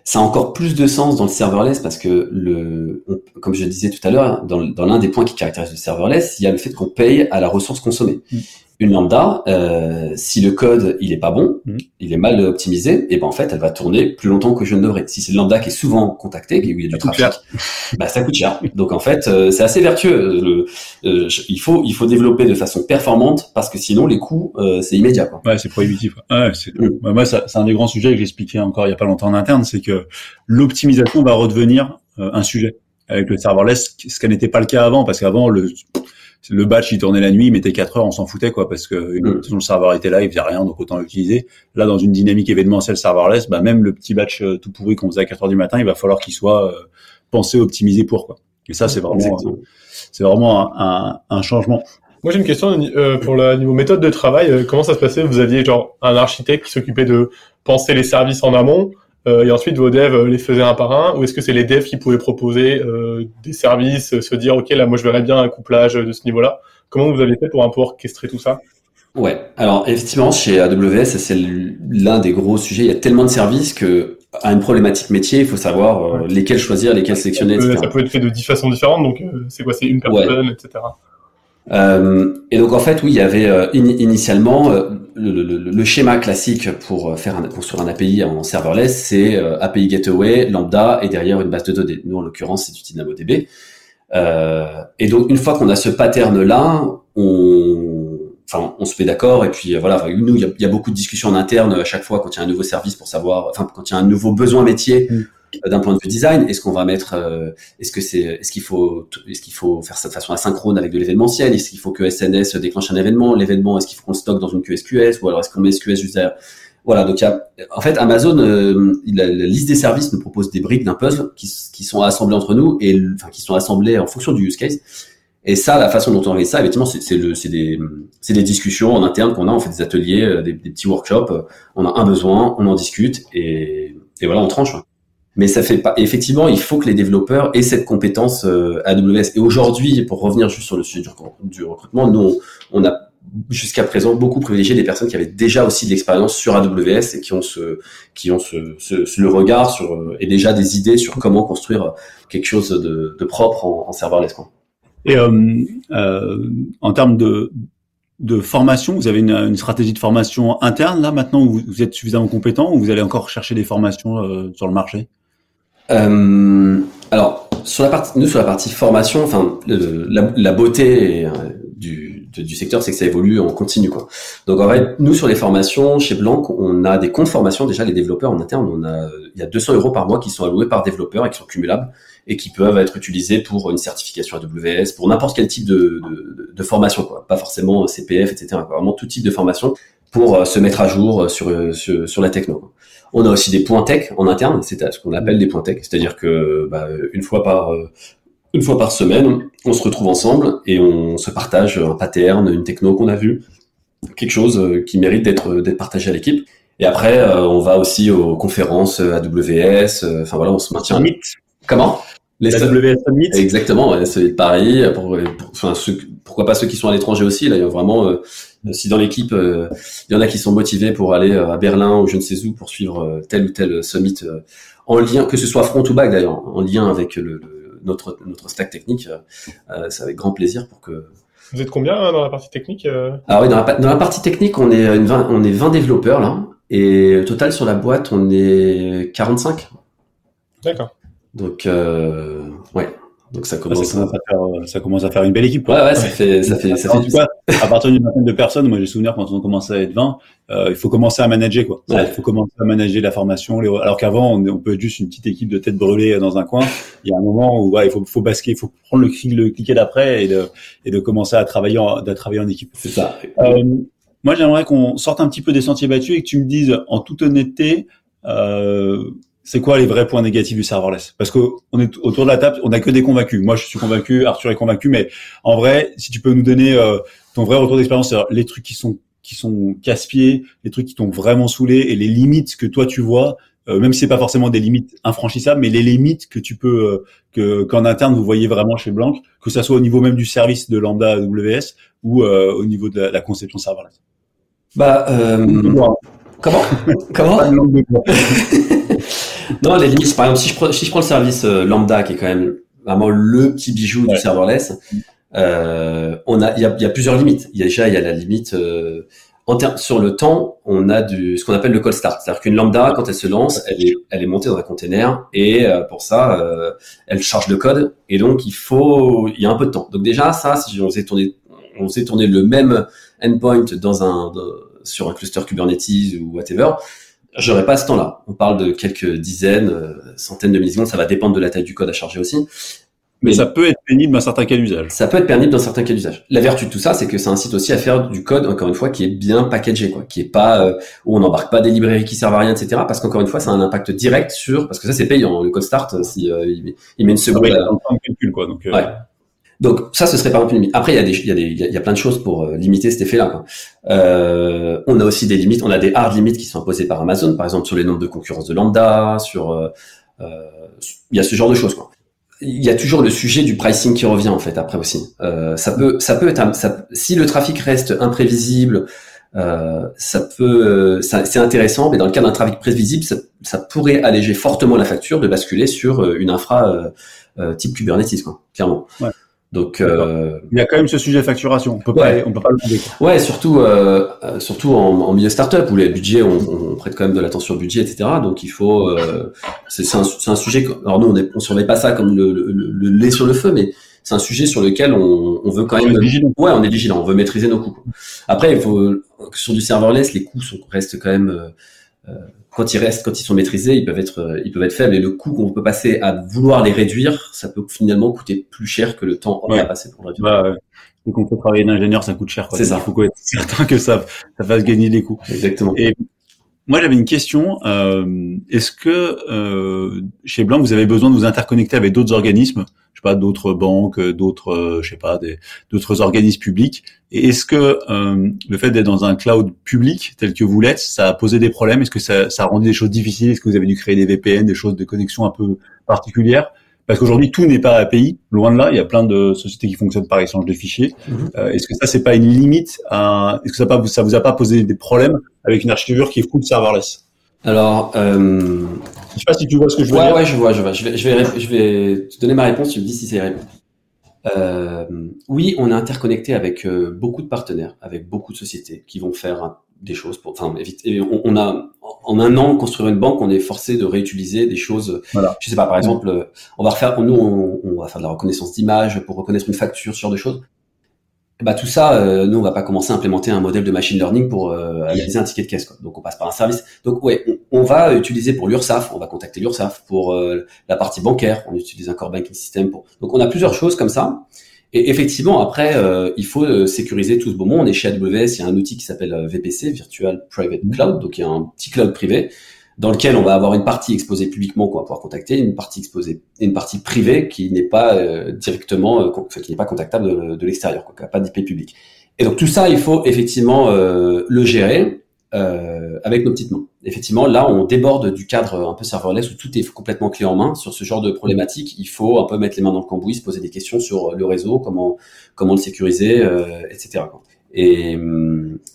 C: ça a encore plus de sens dans le serverless parce que le, comme je disais tout à l'heure, dans, dans l'un des points qui caractérise le serverless, il y a le fait qu'on paye à la ressource consommée. Mm une lambda, euh, si le code il est pas bon, mm. il est mal optimisé, et ben en fait elle va tourner plus longtemps que je ne devrais. Si c'est une lambda qui est souvent contactée, où il y a du trafic, bah ça coûte cher. Donc en fait euh, c'est assez vertueux. Le, euh, il faut il faut développer de façon performante parce que sinon les coûts euh, c'est immédiat. Quoi.
A: Ouais c'est prohibitif. Ouais, c'est mm. bah, moi c'est un des grands sujets que j'expliquais encore il y a pas longtemps en interne, c'est que l'optimisation va redevenir un sujet avec le serverless, ce qui n'était pas le cas avant parce qu'avant le le batch il tournait la nuit, il mettait 4 heures, on s'en foutait quoi, parce que mm. le serveur était là, il faisait rien, donc autant l'utiliser. Là, dans une dynamique événementielle serverless, bah même le petit batch euh, tout pourri qu'on faisait à 4 heures du matin, il va falloir qu'il soit euh, pensé, optimisé pour quoi. Et ça, c'est vraiment, c'est vraiment un, un, changement.
D: Moi, j'ai une question euh, pour le niveau méthode de travail. comment ça se passait? Vous aviez genre un architecte qui s'occupait de penser les services en amont euh, et ensuite vos devs euh, les faisaient un par un, ou est-ce que c'est les devs qui pouvaient proposer euh, des services, se dire ok là moi je verrais bien un couplage de ce niveau-là. Comment vous avez fait pour un peu orchestrer tout ça?
C: Ouais, alors effectivement chez AWS c'est l'un des gros sujets. Il y a tellement de services que à une problématique métier, il faut savoir lesquels choisir, lesquels sélectionner,
D: ça peut, Ça peut être fait de dix façons différentes, donc c'est quoi? C'est une personne, etc.
C: Euh, et donc en fait, oui, il y avait euh, initialement euh, le, le, le, schéma classique pour faire un, construire un API en serverless, c'est API gateway, lambda et derrière une base de données. Nous, en l'occurrence, c'est du DynamoDB. et donc une fois qu'on a ce pattern-là, on, enfin, on se met d'accord. Et puis voilà, nous, il y a, beaucoup de discussions en interne à chaque fois quand il y a un nouveau service pour savoir, enfin, quand il y a un nouveau besoin métier. Mm. Euh, d'un point de vue design Est-ce qu'on va mettre, euh, est-ce que c'est, est-ce qu'il faut, est-ce qu'il faut faire ça de façon asynchrone avec de l'événementiel? Est-ce qu'il faut que SNS déclenche un événement? L'événement, est-ce qu'il faut qu'on le stocke dans une queue SQS ou alors est-ce qu'on met SQS juste derrière? Voilà, donc il y a, en fait, Amazon, euh, la, liste des services nous propose des briques d'un puzzle qui, qui sont assemblées entre nous et enfin qui sont assemblées en fonction du use case. Et ça, la façon dont on fait ça, effectivement, c'est des, des discussions en interne qu'on a, on fait des ateliers, des, des, petits workshops. On a un besoin, on en discute et, et voilà, on tranche. Mais ça fait pas. Effectivement, il faut que les développeurs aient cette compétence euh, AWS. Et aujourd'hui, pour revenir juste sur le sujet du, recrutement, nous, on, a jusqu'à présent beaucoup privilégié des personnes qui avaient déjà aussi de l'expérience sur AWS et qui ont ce, qui ont ce, ce, le regard sur euh, et déjà des idées sur comment construire quelque chose de, de propre en, en serverless. Quoi.
A: Et euh, euh, en termes de de formation Vous avez une, stratégie de formation interne là maintenant où vous, êtes suffisamment compétent ou vous allez encore chercher des formations euh, sur le marché?
C: Alors sur la partie, nous sur la partie formation, enfin la, beauté du, du secteur, c'est que ça évolue en continu quoi. Donc en fait, nous sur les formations chez Blanc, on a des comptes formation déjà les développeurs en interne, on a il y a 200 euros par mois qui sont alloués par développeur et qui sont cumulables et qui peuvent être utilisés pour une certification AWS, pour n'importe quel type de, de, de, formation, quoi. Pas forcément CPF, etc. Vraiment tout type de formation pour euh, se mettre à jour euh, sur, euh, sur, sur la techno. On a aussi des points tech en interne, c'est ce qu'on appelle des points tech, c'est-à-dire que bah, une fois par une fois par semaine, on se retrouve ensemble et on se partage un pattern, une techno qu'on a vu, quelque chose qui mérite d'être d'être partagé à l'équipe. Et après, on va aussi aux conférences AWS. Enfin voilà, on se maintient.
A: Mythe.
C: Comment?
A: Les la WS Summit.
C: Exactement, ouais, celui de Paris. Pour, enfin, pourquoi pas ceux qui sont à l'étranger aussi. Là, il y a vraiment, euh, si dans l'équipe, euh, il y en a qui sont motivés pour aller euh, à Berlin ou je ne sais où pour suivre tel ou tel summit en lien, que ce soit front ou back d'ailleurs, en lien avec le, notre notre stack technique, c'est avec grand plaisir pour que.
D: Vous êtes combien hein, dans la partie technique
C: Ah oui, dans la, dans la, partie technique, on est une 20, on est 20 développeurs là, et au total sur la boîte, on est 45.
D: D'accord.
C: Donc, euh, ouais. Donc ça commence,
A: ça, commence à faire, euh, ça commence à faire une belle équipe.
C: Quoi. Ouais, ouais, ça fait, ça fait, ça fait.
A: Tout cas, à partir d'une vingtaine de personnes, moi j'ai souvenir quand on commence à être 20, euh, il faut commencer à manager quoi. Ouais. Il faut commencer à manager la formation. Les... Alors qu'avant, on, on, peut être juste une petite équipe de tête brûlée dans un coin. Il y a un moment où ouais, il faut, faut basquer, il faut prendre le, le cliquet d'après et de, et de commencer à travailler en, de travailler en équipe.
C: C'est ça.
A: Euh, moi, j'aimerais qu'on sorte un petit peu des sentiers battus et que tu me dises en toute honnêteté. Euh, c'est quoi les vrais points négatifs du serverless? Parce que on est autour de la table, on n'a que des convaincus. Moi, je suis convaincu, Arthur est convaincu, mais en vrai, si tu peux nous donner euh, ton vrai retour d'expérience, les trucs qui sont qui sont casse-pieds, les trucs qui t'ont vraiment saoulé et les limites que toi tu vois, euh, même si c'est pas forcément des limites infranchissables, mais les limites que tu peux euh, que qu'en interne vous voyez vraiment chez Blanc, que ça soit au niveau même du service de lambda AWS ou au niveau de la, conception serverless.
C: Bah comment? Comment? non, les limites, par exemple, si je, prends, si je prends le service euh, lambda, qui est quand même vraiment le petit bijou du serverless, euh, on a, il y a, y a, plusieurs limites. Il y a déjà, il y a la limite euh, en sur le temps, on a du ce qu'on appelle le cold start, c'est-à-dire qu'une lambda, quand elle se lance, elle est, elle est montée dans un container et euh, pour ça, euh, elle charge le code et donc il faut, il y a un peu de temps. Donc déjà, ça, si on faisait tourner, on faisait tourner le même endpoint dans un sur un cluster Kubernetes ou whatever, J'aurais pas ce temps-là. On parle de quelques dizaines, euh, centaines de millisecondes. Ça va dépendre de la taille du code à charger aussi.
A: Mais, ça peut être pénible dans certains cas d'usage.
C: Ça peut être pénible dans certains cas d'usage. La vertu de tout ça, c'est que ça incite aussi à faire du code, encore une fois, qui est bien packagé, quoi, qui est pas euh, où on n'embarque pas des librairies qui servent à rien, etc. Parce qu'encore une fois, ça a un impact direct sur, parce que ça c'est payant. Le code start, si euh, il, met une seconde.
A: Ah, calcul, quoi. Donc,
C: ouais. Donc ça, ce serait par exemple une limite. Après, il y a des, il y a des, il y a plein de choses pour euh, limiter cet effet-là. Euh, on a aussi des limites. On a des hard limites qui sont imposées par Amazon, par exemple sur les nombres de concurrence de lambda, sur, euh, euh, il y a ce genre de choses. Quoi. Il y a toujours le sujet du pricing qui revient en fait après aussi. Euh, ça peut, ça peut être, ça, si le trafic reste imprévisible, ça peut, c'est intéressant, mais dans le cas d'un trafic prévisible, ça, ça, pourrait alléger fortement la facture de basculer sur une infra type Kubernetes, quoi, clairement.
A: Ouais. Donc, euh, il y a quand même ce sujet de facturation. On peut pas, on peut pas le demander.
C: Ouais, surtout, euh, euh, surtout en, en, milieu startup où les budgets, on, on prête quand même de l'attention au budget, etc. Donc, il faut, euh, c'est un, un, sujet. Alors nous, on, est, on surveille pas ça comme le, le, le, lait sur le feu, mais c'est un sujet sur lequel on, on veut quand même.
A: Vigilant.
C: Ouais, on est vigilant. On veut maîtriser nos coûts. Après, il faut sur du serverless, les coûts sont, restent quand même. Quand ils restent, quand ils sont maîtrisés, ils peuvent être, euh, ils peuvent être faibles. Et le coût qu'on peut passer à vouloir les réduire, ça peut finalement coûter plus cher que le temps qu'on a passé pour réduire.
A: Bah, Donc on peut travailler d'ingénieur, ça coûte cher.
C: C'est ça.
A: Il faut être certain que ça, ça fasse gagner les coûts.
C: Exactement.
A: Et moi, j'avais une question. Euh, Est-ce que euh, chez Blanc, vous avez besoin de vous interconnecter avec d'autres organismes je sais pas, d'autres banques, d'autres, euh, je sais pas, d'autres organismes publics? Et est-ce que euh, le fait d'être dans un cloud public tel que vous l'êtes, ça a posé des problèmes? Est-ce que ça, ça a rendu des choses difficiles? Est-ce que vous avez dû créer des VPN, des choses de connexion un peu particulières? Parce qu'aujourd'hui tout n'est pas API, loin de là. Il y a plein de sociétés qui fonctionnent par échange de fichiers. Mhm. Euh, est-ce que ça c'est pas une limite Est-ce que ça, pas, ça vous a pas posé des problèmes avec une architecture qui est full serverless?
C: Alors, euh...
A: je sais pas si tu vois ce que je veux
C: ouais,
A: dire.
C: Ouais, je vois, je vois. Je vais, je vais, je vais te donner ma réponse. Tu me dis si c'est réponse. euh, oui, on est interconnecté avec euh, beaucoup de partenaires, avec beaucoup de sociétés qui vont faire des choses pour. Enfin, on, on, a en un an construire une banque, on est forcé de réutiliser des choses. Voilà. Je sais pas, par exemple, on va refaire, nous, on, on va faire de la reconnaissance d'image pour reconnaître une facture, ce genre de choses. Bah tout ça, euh, nous on va pas commencer à implémenter un modèle de machine learning pour euh, analyser un ticket de caisse. Quoi. Donc on passe par un service. Donc ouais, on, va utiliser pour l'URSSAF, on va contacter l'URSSAF pour euh, la partie bancaire, on utilise un core banking system pour. Donc on a plusieurs choses comme ça. Et effectivement après, il faut sécuriser tout ce beau monde. On est chez AWS, il y a un outil qui s'appelle VPC, Virtual Private Cloud, donc il y a un petit cloud privé dans lequel on va avoir une partie exposée publiquement qu'on va pouvoir contacter, une partie exposée une partie privée qui n'est pas euh, directement, euh, qui n'est pas contactable de, de l'extérieur, qui n'a pas d'IP public. Et donc tout ça, il faut effectivement euh, le gérer avec nos petites mains. Effectivement, là, on déborde du cadre un peu serverless où tout est complètement clé en main. Sur ce genre de problématique, il faut un peu mettre les mains dans le cambouis, se poser des questions sur le réseau, comment comment le sécuriser, etc. Et,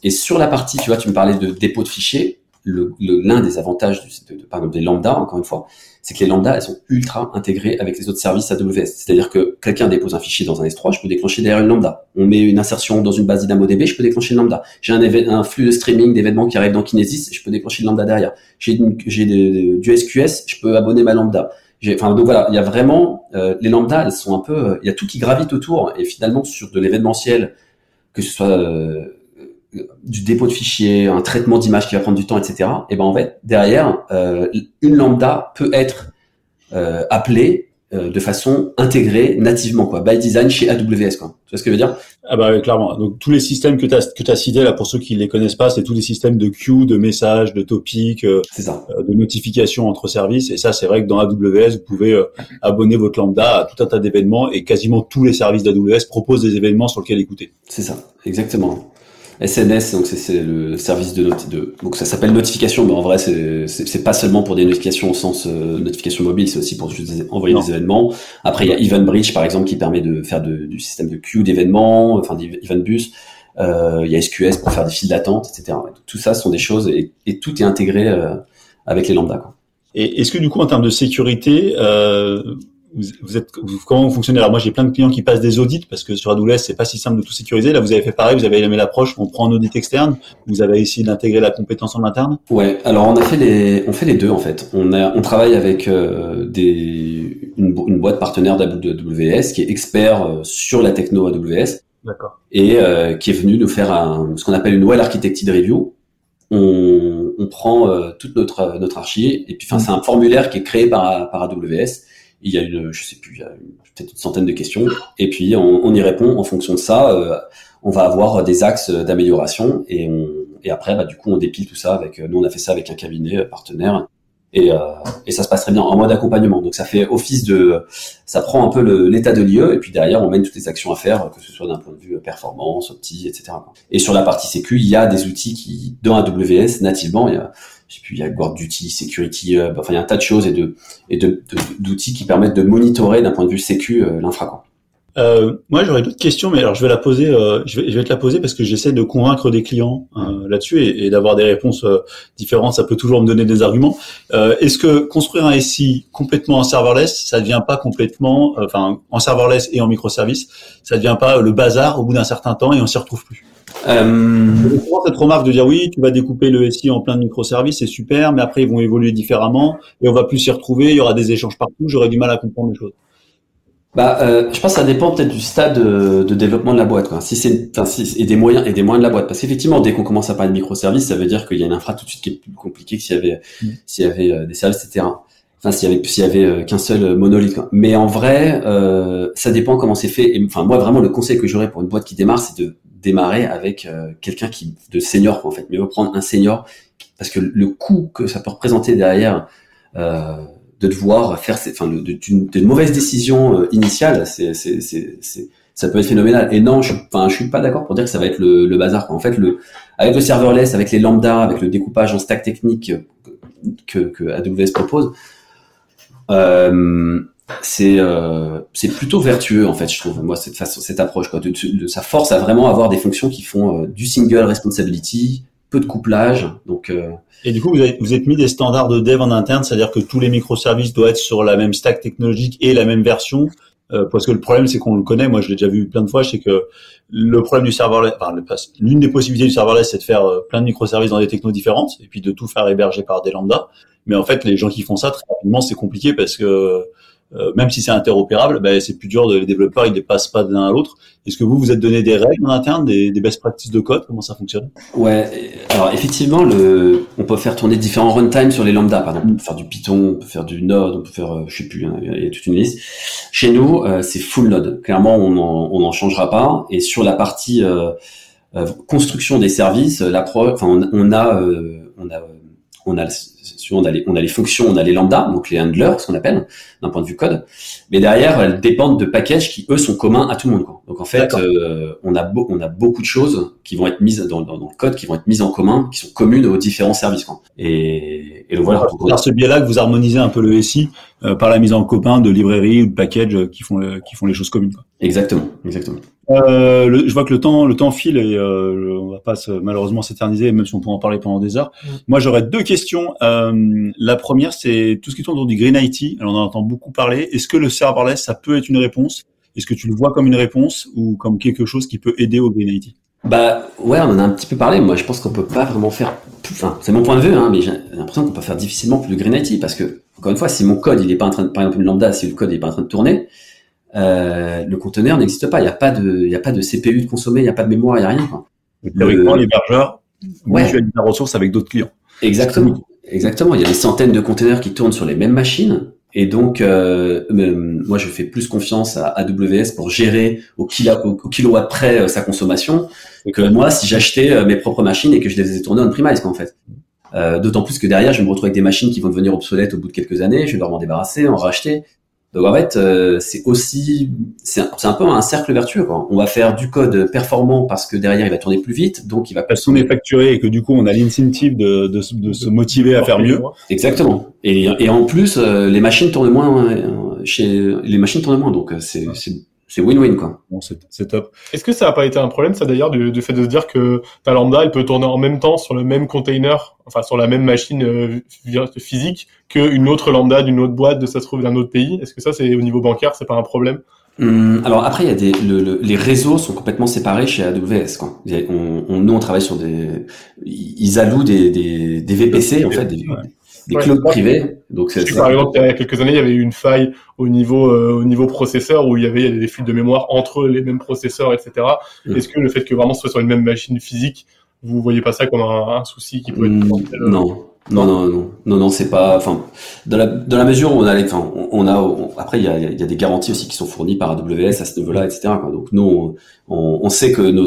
C: et sur la partie, tu vois, tu me parlais de dépôt de fichiers l'un des avantages de, de, des lambda, encore une fois, c'est que les lambda, elles sont ultra intégrées avec les autres services AWS. C'est-à-dire que quelqu'un dépose un fichier dans un S3, je peux déclencher derrière une lambda. On met une insertion dans une base DynamoDB, je peux déclencher une lambda. J'ai un, flux de streaming d'événements qui arrive dans Kinesis, je peux déclencher une lambda derrière. J'ai du SQS, je peux abonner ma lambda. Enfin, donc voilà, il y a vraiment euh, les lambda, elles sont un peu, euh, il y a tout qui gravite autour et finalement sur de l'événementiel, que ce soit euh, du dépôt de fichiers, un traitement d'image qui va prendre du temps, etc. Et ben en fait derrière, euh, une lambda peut être euh, appelée euh, de façon intégrée nativement quoi, by design chez AWS quoi. Tu vois ce que je veux dire?
A: Ah bah clairement. Donc tous les systèmes que tu as que tu as cités là pour ceux qui les connaissent pas, c'est tous les systèmes de queue, de messages, de topics,
C: ça.
A: de notifications entre services et ça c'est vrai que dans AWS vous pouvez abonner votre lambda à tout un tas d'événements et quasiment tous les services d'AWS proposent des événements sur lesquels écouter.
C: C'est ça, exactement. SNS, donc c'est le service de, donc ça s'appelle notification, mais en vrai c'est pas seulement pour des notifications au sens euh, notification mobile, c'est aussi pour envoyer des événements. Après il y a EventBridge par exemple qui permet de faire de, du système de queue d'événements, enfin d'EventBus. Euh, il y a SQS pour faire des files d'attente, etc. Tout ça sont des choses et, et tout est intégré euh, avec les lambda. Quoi.
A: Et est-ce que du coup en termes de sécurité, euh, vous, êtes comment vous fonctionnez? Alors moi j'ai plein de clients qui passent des audits parce que sur AWS c'est pas si simple de tout sécuriser. Là vous avez fait pareil, vous avez aimé l'approche, on prend un audit externe, vous avez essayé d'intégrer la compétence en interne?
C: Ouais, alors on a fait les, on fait les deux en fait. On a, on travaille avec euh, des une, une, boîte partenaire d'AWS qui est expert euh, sur la techno AWS. Et euh, qui est venu nous faire un, ce qu'on appelle une well architected review. On, on prend euh, toute notre notre archi et puis enfin c'est un formulaire qui est créé par par AWS il y a une, je sais plus, il y a peut-être une centaine de questions, et puis on, on, y répond en fonction de ça. Euh, on va avoir des axes d'amélioration, et, on, et après, bah, du coup, on dépile tout ça avec. Nous, on a fait ça avec un cabinet partenaire, et, euh, et ça se passe très bien en mode accompagnement. Donc, ça fait office de, ça prend un peu l'état de lieu, et puis derrière, on mène toutes les actions à faire, que ce soit d'un point de vue performance, opti, etc. Et sur la partie sécu, il y a des outils qui, dans AWS, nativement, il y a plus, il y a Guard Duty, Security Hub, enfin il y a un tas de choses et de et de d'outils qui permettent de monitorer d'un point de vue sécu euh, l'infra.
A: Euh, moi, j'aurais d'autres questions, mais alors je vais la poser. Euh, je, vais, je vais te la poser parce que j'essaie de convaincre des clients euh, là-dessus et, et d'avoir des réponses euh, différentes. Ça peut toujours me donner des arguments. Euh, est-ce que construire un SI complètement en serverless, ça devient pas complètement, enfin, en serverless et en microservice, ça devient pas le bazar au bout d'un certain temps et on s'y retrouve plus? Euh... cette remarque de dire oui, tu vas découper le SI en plein de microservices, c'est super, mais après ils vont évoluer différemment et on va plus s'y retrouver, il y aura des échanges partout, j'aurais du mal à comprendre les choses.
C: Bah, euh, je pense que ça dépend peut-être du stade de, de, développement de la boîte, quoi. Si c'est, enfin, si, et des moyens et des moyens de la boîte, parce qu'effectivement, dès qu'on commence à parler de microservices, ça veut dire qu'il y a une infra tout de suite qui est plus compliquée que s'il y avait, mm. s'il y avait euh, des services, etc. Enfin, s'il y avait, s'il y avait euh, qu'un seul monolithe. Quoi. Mais en vrai, euh, ça dépend comment c'est fait. Et enfin, moi, vraiment, le conseil que j'aurais pour une boîte qui démarre, c'est de démarrer avec euh, quelqu'un qui de senior en fait. Mais prendre un senior parce que le coût que ça peut représenter derrière euh, de devoir faire enfin d'une mauvaise décision euh, initiale ça peut être phénoménal. Et non je enfin suis pas d'accord pour dire que ça va être le, bazar en fait avec le serverless avec les lambda avec le découpage en stack technique que, AWS propose c'est euh, c'est plutôt vertueux en fait je trouve moi cette façon cette approche quoi de, de, ça force à vraiment avoir des fonctions qui font euh, du single responsibility peu de couplage donc euh,
A: et du coup vous avez vous êtes mis des standards de dev en interne c'est-à-dire que tous les microservices doivent être sur la même stack technologique et la même version euh, parce que le problème, c'est qu'on le connaît. Moi, je l'ai déjà vu plein de fois. C'est que le problème du serverless, enfin, l'une des possibilités du serverless, c'est de faire euh, plein de microservices dans des technos différentes et puis de tout faire héberger par des lambda. Mais en fait, les gens qui font ça très rapidement, c'est compliqué parce que euh, même si c'est interopérable, ben, c'est plus dur. De, les développeurs, ils dépassent pas de l'un à l'autre. Est-ce que vous vous êtes donné des règles en interne, des, des best practices de code? Comment ça fonctionne?
C: Ouais. Alors effectivement, le, on peut faire tourner différents runtime sur les lambda. Par exemple, on peut faire du Python, on peut faire du Node, on peut faire, euh, je sais plus, il y a toute une liste. Chez nous, euh, c'est full Node. Clairement, on en, on en changera pas. Et sur la partie euh, construction des services, la enfin, on, on a, on a, on a on a, les, on a les fonctions, on a les lambda, donc les handlers, ce qu'on appelle, d'un point de vue code. Mais derrière, elles dépendent de packages qui, eux, sont communs à tout le monde. Quoi. Donc en fait, euh, on, a on a beaucoup de choses qui vont être mises dans, dans, le code, qui vont être mises en commun, qui sont communes aux différents services. Quoi. Et, et donc voilà.
A: Par ce biais-là, que vous harmonisez un peu le SI euh, par la mise en commun de librairies ou de packages qui font, qui font les choses communes. Quoi.
C: Exactement, exactement.
A: Euh, je vois que le temps, le temps file et euh, on va pas malheureusement s'éterniser, même si on pourrait en parler pendant des heures. Mm. Moi, j'aurais deux questions. Euh, la première, c'est tout ce qui tourne autour du Green IT. Alors, on en entend beaucoup parler. Est-ce que le serverless, ça peut être une réponse? Est-ce que tu le vois comme une réponse ou comme quelque chose qui peut aider au Green IT
C: Bah ouais, on en a un petit peu parlé. Moi, je pense qu'on peut pas vraiment faire. Enfin, c'est mon point de vue, hein, mais j'ai l'impression qu'on peut faire difficilement plus de Green IT parce que encore une fois, si mon code il est pas en train de, par exemple, une lambda, si le code il est pas en train de tourner euh, le conteneur n'existe pas. Il n'y a pas de, il y a pas de CPU de consommer, il n'y a pas de mémoire, il n'y a rien. Quoi.
A: Théoriquement, l'hébergeur ouais. la ressource avec d'autres clients.
C: Exactement. Exactement. Il y a des centaines de conteneurs qui tournent sur les mêmes machines. Et donc, euh, moi, je fais plus confiance à AWS pour gérer au, kilo, au, kilowatt près euh, sa consommation que moi si j'achetais euh, mes propres machines et que je les ai tournées on-premise, en fait. Euh, D'autant plus que derrière, je me retrouve avec des machines qui vont devenir obsolètes au bout de quelques années. Je vais devoir m'en débarrasser, en racheter. Donc en fait, euh, c'est aussi, c'est un, un, peu un cercle vertueux. Quoi. On va faire du code performant parce que derrière il va tourner plus vite, donc il va.
A: Parce qu'on est facturé et que du coup on a l'incentive de, de, de, se motiver à faire mieux.
C: Exactement. Et, et en plus, euh, les machines tournent moins euh, chez les machines tournent moins, donc c'est c'est win-win quoi.
A: Bon, c'est top.
D: Est-ce que ça n'a pas été un problème ça d'ailleurs du, fait de se dire que ta lambda elle peut tourner en même temps sur le même container, enfin sur la même machine euh, physique qu'une autre lambda d'une autre boîte de ça se trouve d'un autre pays? Est-ce que ça c'est au niveau bancaire c'est pas un problème?
C: Hum, alors après, il y a des, le, les réseaux sont complètement séparés chez AWS. Quoi. On, on, nous, on travaille sur des, ils allouent des, des, des VPC en fait, des, des clouds privés. Donc,
D: c'est, par exemple, il y a quelques années, il y avait eu une faille au niveau euh, au niveau processeur où il y avait des fuites de mémoire entre les mêmes processeurs, etc. Mm. Est-ce que le fait que vraiment ce soit sur une même machine physique, vous voyez pas ça comme un, souci qui peut être
C: mm, Non, non, non, non, non, non, c'est pas. Enfin, dans la dans la mesure où on a, enfin, on, a. après, il y a, y a des garanties aussi qui sont fournies par AWS à ce niveau-là, etc. Quoi. Donc nous, on, on, sait que nos,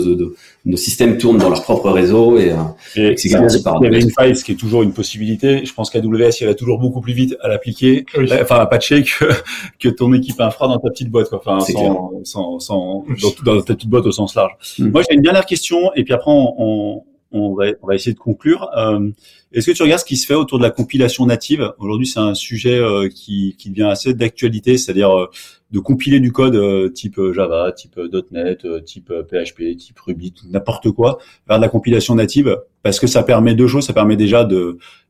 C: nos, systèmes tournent dans leur propre réseau et,
A: et c'est garanti par AWS. Il y avait une faille, ce qui est toujours une possibilité. Je pense qu'AWS irait toujours beaucoup plus vite à l'appliquer, enfin à patcher que que ton équipe infra dans ta petite boîte, quoi. Enfin, sans, sans, sans, dans, ta petite boîte au sens large. Mm. Moi, j'ai une dernière question et puis après on on va, on essayer de conclure. Euh, Est-ce que tu regardes ce qui se fait autour de la compilation native? Aujourd'hui, c'est un sujet euh, qui, qui devient assez d'actualité, c'est-à-dire euh, de compiler du code type Java, type .NET, type PHP, type Ruby, n'importe quoi, vers de la compilation native, parce que ça permet deux choses. Ça permet déjà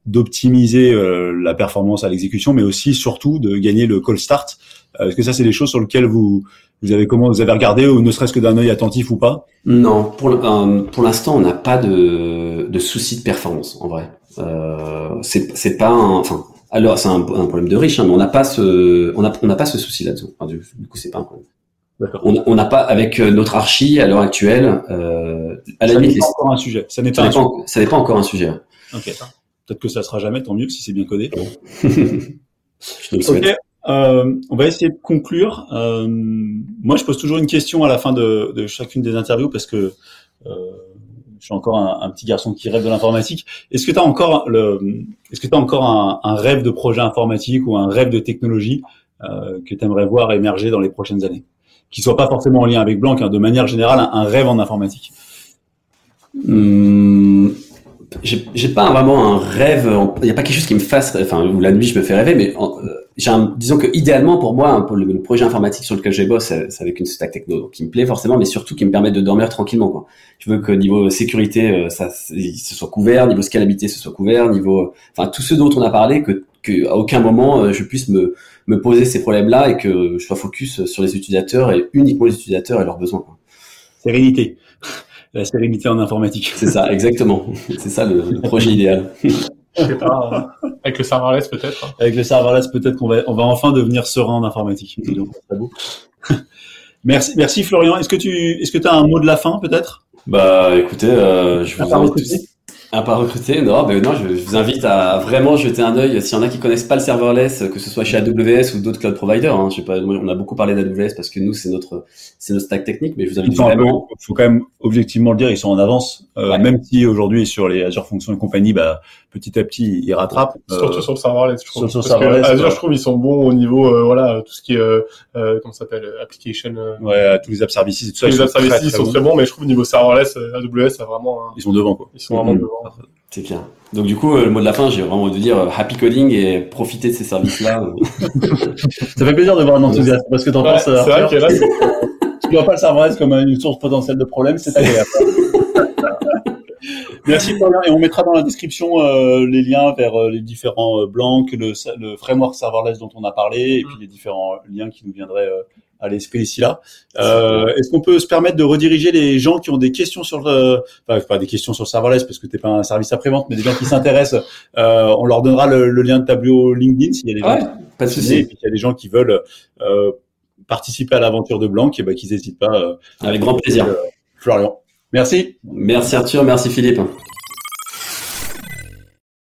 A: d'optimiser la performance à l'exécution, mais aussi surtout de gagner le call start. Est-ce que ça, c'est des choses sur lesquelles vous vous avez comment vous avez regardé ou ne serait-ce que d'un œil attentif ou pas?
C: Non, pour euh, pour l'instant, on n'a pas de de souci de performance en vrai. Euh, c'est c'est pas un, enfin alors c'est un, un, problème de riche, hein, mais on n'a pas ce on a on n'a pas ce souci là-dessus. Enfin, du, coup, c'est pas un problème. On n'a pas avec euh, notre archi à l'heure actuelle. Euh,
A: à la ça n'est pas encore un sujet. Ça n'est pas,
C: ça n'est pas encore un sujet.
A: Ok. Peut-être que ça sera jamais, tant mieux si c'est bien codé. Je le souhaite. Euh, on va essayer de conclure. Euh, moi, je pose toujours une question à la fin de, de chacune des interviews parce que euh, je suis encore un, petit garçon qui rêve de l'informatique. Est-ce que tu as encore le, est-ce que as encore un, un, rêve de projet informatique ou un rêve de technologie euh, que tu aimerais voir émerger dans les prochaines années, qui soit pas forcément en lien avec Blanc, hein, de manière générale, un, rêve en informatique?
C: Hum, j'ai pas vraiment un rêve. Il n'y a pas quelque chose qui me fasse. Enfin, la nuit je me fais rêver, mais j'ai un, disons que idéalement pour moi, pour le, projet informatique sur lequel je bosse, c'est avec une stack techno qui me plaît forcément, mais surtout qui me permet de dormir tranquillement. Quoi. Je veux que niveau sécurité, euh, ça, ce soit couvert, niveau scalabilité, ce soit couvert, niveau, enfin tout ce dont on a parlé, que qu'à aucun moment je puisse me, me poser ces problèmes-là et que je sois focus sur les utilisateurs et uniquement les utilisateurs et leurs besoins.
A: Sérénité. La sérénité en informatique.
C: C'est ça, exactement. C'est ça le, projet idéal.
D: Pas, avec le serverless peut-être.
A: Avec le serverless peut-être qu'on va, on va enfin devenir serein en informatique. merci, merci Florian. Est-ce que tu, est-ce que tu as un mot de la fin peut-être?
C: Bah écoutez, euh, je vous invite à pas recruter, non, mais non, je, vous invite à vraiment jeter un œil. S'il y en a qui connaissent pas le serverless, que ce soit chez AWS ou d'autres cloud providers, hein, je sais pas, on a beaucoup parlé d'AWS parce que nous c'est notre c'est notre stack technique, mais je vous invite vraiment.
A: Il faut quand même objectivement le dire, ils sont en avance, euh, même si aujourd'hui sur les Azure Functions et compagnie, bah petit à petit ils rattrapent.
D: Surtout euh, sur le serverless, je trouve. Sur, parce que Azure, je trouve ils sont bons au niveau euh, voilà tout ce qui est euh, comment s'appelle application.
A: ouais, tous les app services et tout ça.
D: Tous les app services ils sont très bons, mais je trouve au niveau serverless, AWS a vraiment.
A: Ils sont devant quoi.
D: Ils sont vraiment mm-hmm. devant.
C: C'est clair. Donc du coup, euh, le mot de la fin, j'ai vraiment envie de dire euh, happy coding et profiter de ces services-là.
A: ça fait plaisir de voir un enthousiasme parce que t'en penses.
D: C'est vrai que là,
A: tu vois pas le serverless comme une source potentielle de problèmes, c'est agréable. Merci Florian et on mettra dans la description euh, les liens vers les différents blancs, le, le, framework serverless dont on a parlé et puis les différents liens qui nous viendraient à l'esprit ici là. Euh, Est-ce qu'on peut se permettre de rediriger les gens qui ont des questions sur le, enfin pas des questions sur le serverless parce que t'es pas un service après vente, mais des gens qui s'intéressent, euh, on leur donnera le, lien de tableau LinkedIn s'il y a des gens,
C: pas de souci. Et
A: puis il y a des gens qui veulent euh, participer à l'aventure de Blanc, et ben qu'ils n'hésitent pas. Euh,
C: Avec grand plaisir.
A: Florian. Merci.
C: Merci Arthur, merci Philippe.